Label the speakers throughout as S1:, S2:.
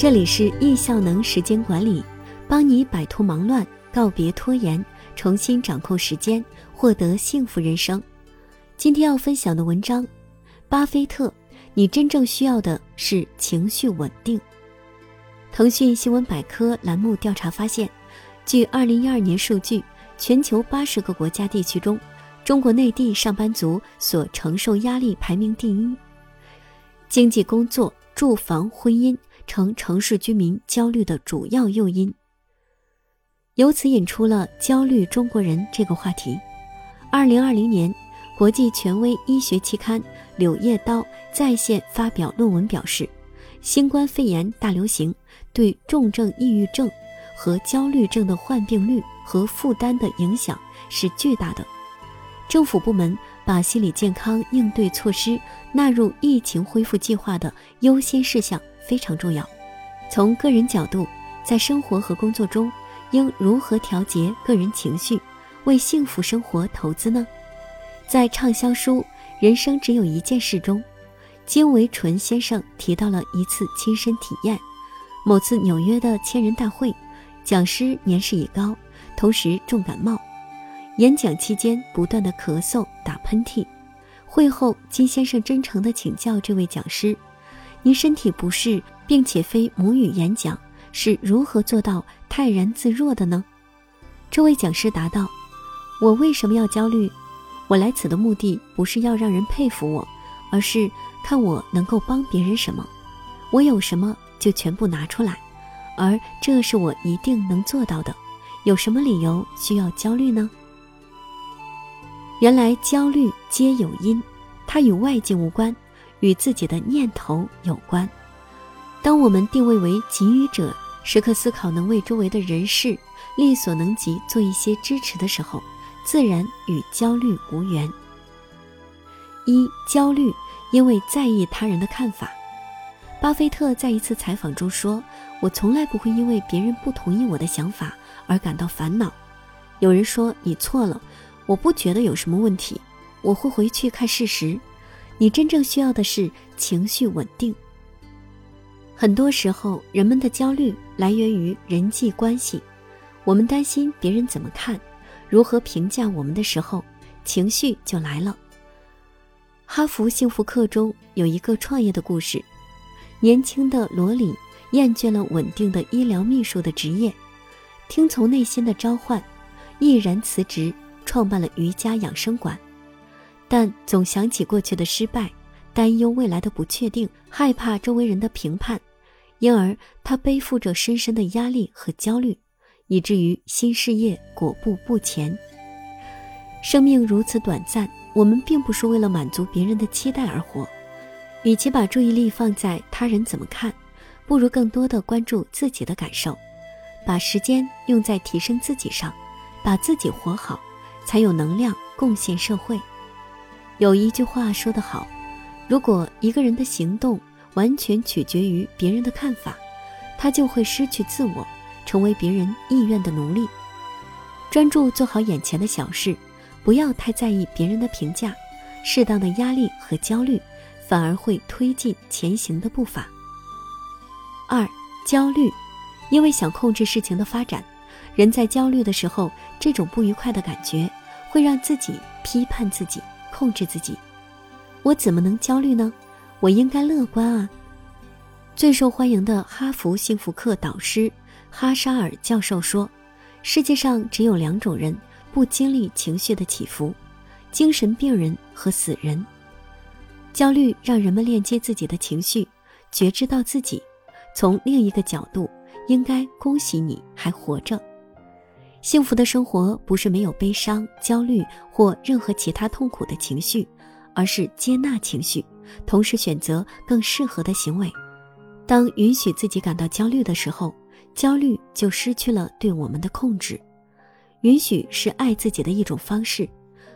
S1: 这里是易效能时间管理，帮你摆脱忙乱，告别拖延，重新掌控时间，获得幸福人生。今天要分享的文章，巴菲特，你真正需要的是情绪稳定。腾讯新闻百科栏目调查发现，据二零一二年数据，全球八十个国家地区中，中国内地上班族所承受压力排名第一，经济、工作、住房、婚姻。成城市居民焦虑的主要诱因，由此引出了“焦虑中国人”这个话题。二零二零年，国际权威医学期刊《柳叶刀》在线发表论文表示，新冠肺炎大流行对重症抑郁症和焦虑症的患病率和负担的影响是巨大的。政府部门把心理健康应对措施纳入疫情恢复计划的优先事项。非常重要。从个人角度，在生活和工作中，应如何调节个人情绪，为幸福生活投资呢？在畅销书《人生只有一件事》中，金维纯先生提到了一次亲身体验：某次纽约的千人大会，讲师年事已高，同时重感冒，演讲期间不断的咳嗽、打喷嚏。会后，金先生真诚地请教这位讲师。您身体不适，并且非母语演讲，是如何做到泰然自若的呢？这位讲师答道：“我为什么要焦虑？我来此的目的不是要让人佩服我，而是看我能够帮别人什么。我有什么就全部拿出来，而这是我一定能做到的。有什么理由需要焦虑呢？原来焦虑皆有因，它与外界无关。”与自己的念头有关。当我们定位为给予者，时刻思考能为周围的人事力所能及做一些支持的时候，自然与焦虑无缘。一焦虑，因为在意他人的看法。巴菲特在一次采访中说：“我从来不会因为别人不同意我的想法而感到烦恼。有人说你错了，我不觉得有什么问题，我会回去看事实。”你真正需要的是情绪稳定。很多时候，人们的焦虑来源于人际关系，我们担心别人怎么看，如何评价我们的时候，情绪就来了。哈佛幸福课中有一个创业的故事：年轻的罗里厌倦了稳定的医疗秘书的职业，听从内心的召唤，毅然辞职，创办了瑜伽养生馆。但总想起过去的失败，担忧未来的不确定，害怕周围人的评判，因而他背负着深深的压力和焦虑，以至于新事业裹步不前。生命如此短暂，我们并不是为了满足别人的期待而活。与其把注意力放在他人怎么看，不如更多的关注自己的感受，把时间用在提升自己上，把自己活好，才有能量贡献社会。有一句话说得好，如果一个人的行动完全取决于别人的看法，他就会失去自我，成为别人意愿的奴隶。专注做好眼前的小事，不要太在意别人的评价，适当的压力和焦虑反而会推进前行的步伐。二、焦虑，因为想控制事情的发展，人在焦虑的时候，这种不愉快的感觉会让自己批判自己。控制自己，我怎么能焦虑呢？我应该乐观啊！最受欢迎的哈佛幸福课导师哈沙尔教授说：“世界上只有两种人不经历情绪的起伏，精神病人和死人。焦虑让人们链接自己的情绪，觉知到自己。从另一个角度，应该恭喜你还活着。”幸福的生活不是没有悲伤、焦虑或任何其他痛苦的情绪，而是接纳情绪，同时选择更适合的行为。当允许自己感到焦虑的时候，焦虑就失去了对我们的控制。允许是爱自己的一种方式，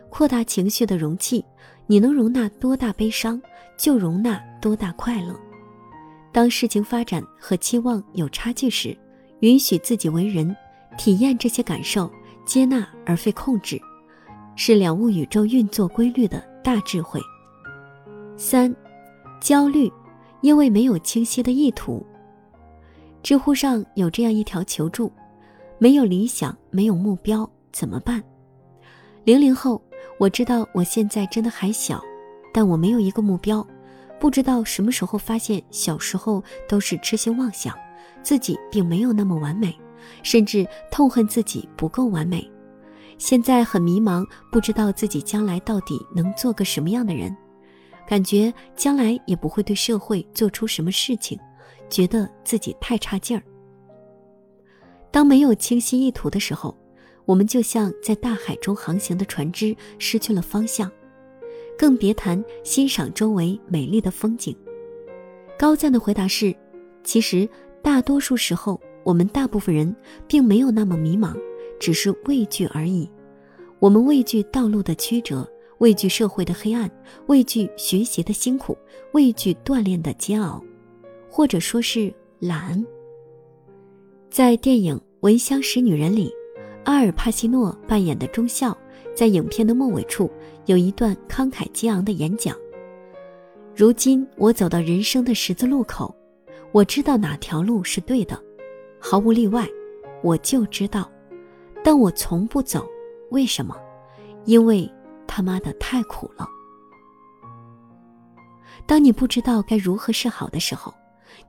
S1: 扩大情绪的容器，你能容纳多大悲伤，就容纳多大快乐。当事情发展和期望有差距时，允许自己为人。体验这些感受，接纳而非控制，是了悟宇宙运作规律的大智慧。三，焦虑，因为没有清晰的意图。知乎上有这样一条求助：没有理想，没有目标，怎么办？零零后，我知道我现在真的还小，但我没有一个目标，不知道什么时候发现小时候都是痴心妄想，自己并没有那么完美，甚至痛恨自己不够完美。现在很迷茫，不知道自己将来到底能做个什么样的人，感觉将来也不会对社会做出什么事情。觉得自己太差劲儿。当没有清晰意图的时候，我们就像在大海中航行的船只，失去了方向，更别谈欣赏周围美丽的风景。高赞的回答是：其实大多数时候，我们大部分人并没有那么迷茫，只是畏惧而已。我们畏惧道路的曲折，畏惧社会的黑暗，畏惧学习的辛苦，畏惧锻炼的煎熬。或者说是懒。在电影《闻香识女人》里，阿尔帕西诺扮演的中校，在影片的末尾处有一段慷慨激昂的演讲：“如今我走到人生的十字路口，我知道哪条路是对的，毫无例外，我就知道，但我从不走。为什么？因为他妈的太苦了。当你不知道该如何是好的时候。”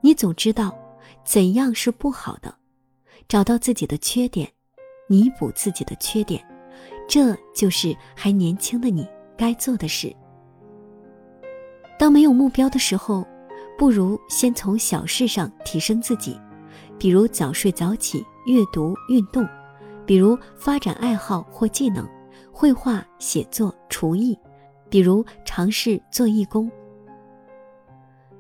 S1: 你总知道怎样是不好的，找到自己的缺点，弥补自己的缺点，这就是还年轻的你该做的事。当没有目标的时候，不如先从小事上提升自己，比如早睡早起、阅读、运动，比如发展爱好或技能，绘画、写作、厨艺，比如尝试做义工，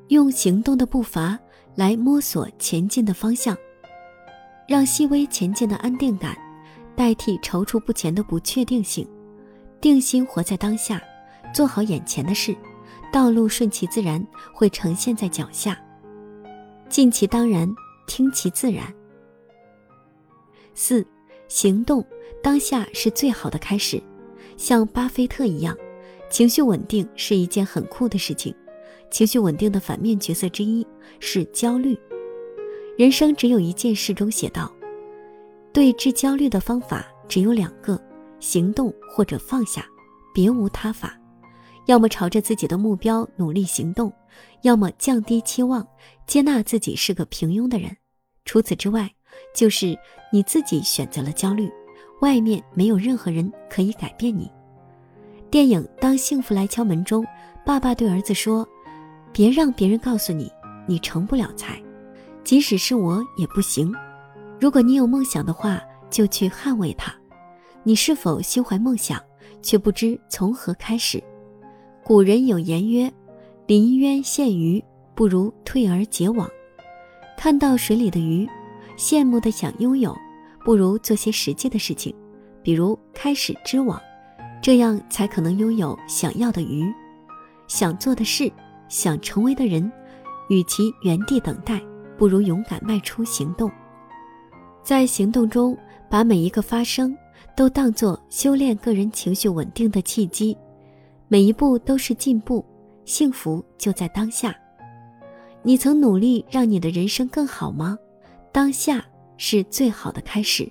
S1: 用行动的步伐。来摸索前进的方向，让细微前进的安定感代替踌躇不前的不确定性，定心活在当下，做好眼前的事，道路顺其自然会呈现在脚下，尽其当然，听其自然。四，行动当下是最好的开始，像巴菲特一样，情绪稳定是一件很酷的事情。情绪稳定的反面角色之一是焦虑。人生只有一件事中写道：对治焦虑的方法只有两个，行动或者放下，别无他法。要么朝着自己的目标努力行动，要么降低期望，接纳自己是个平庸的人。除此之外，就是你自己选择了焦虑，外面没有任何人可以改变你。电影《当幸福来敲门》中，爸爸对儿子说。别让别人告诉你你成不了才，即使是我也不行。如果你有梦想的话，就去捍卫它。你是否心怀梦想，却不知从何开始？古人有言曰：“临渊羡鱼，不如退而结网。”看到水里的鱼，羡慕的想拥有，不如做些实际的事情，比如开始织网，这样才可能拥有想要的鱼，想做的事。想成为的人，与其原地等待，不如勇敢迈出行动。在行动中，把每一个发生都当作修炼个人情绪稳定的契机，每一步都是进步，幸福就在当下。你曾努力让你的人生更好吗？当下是最好的开始。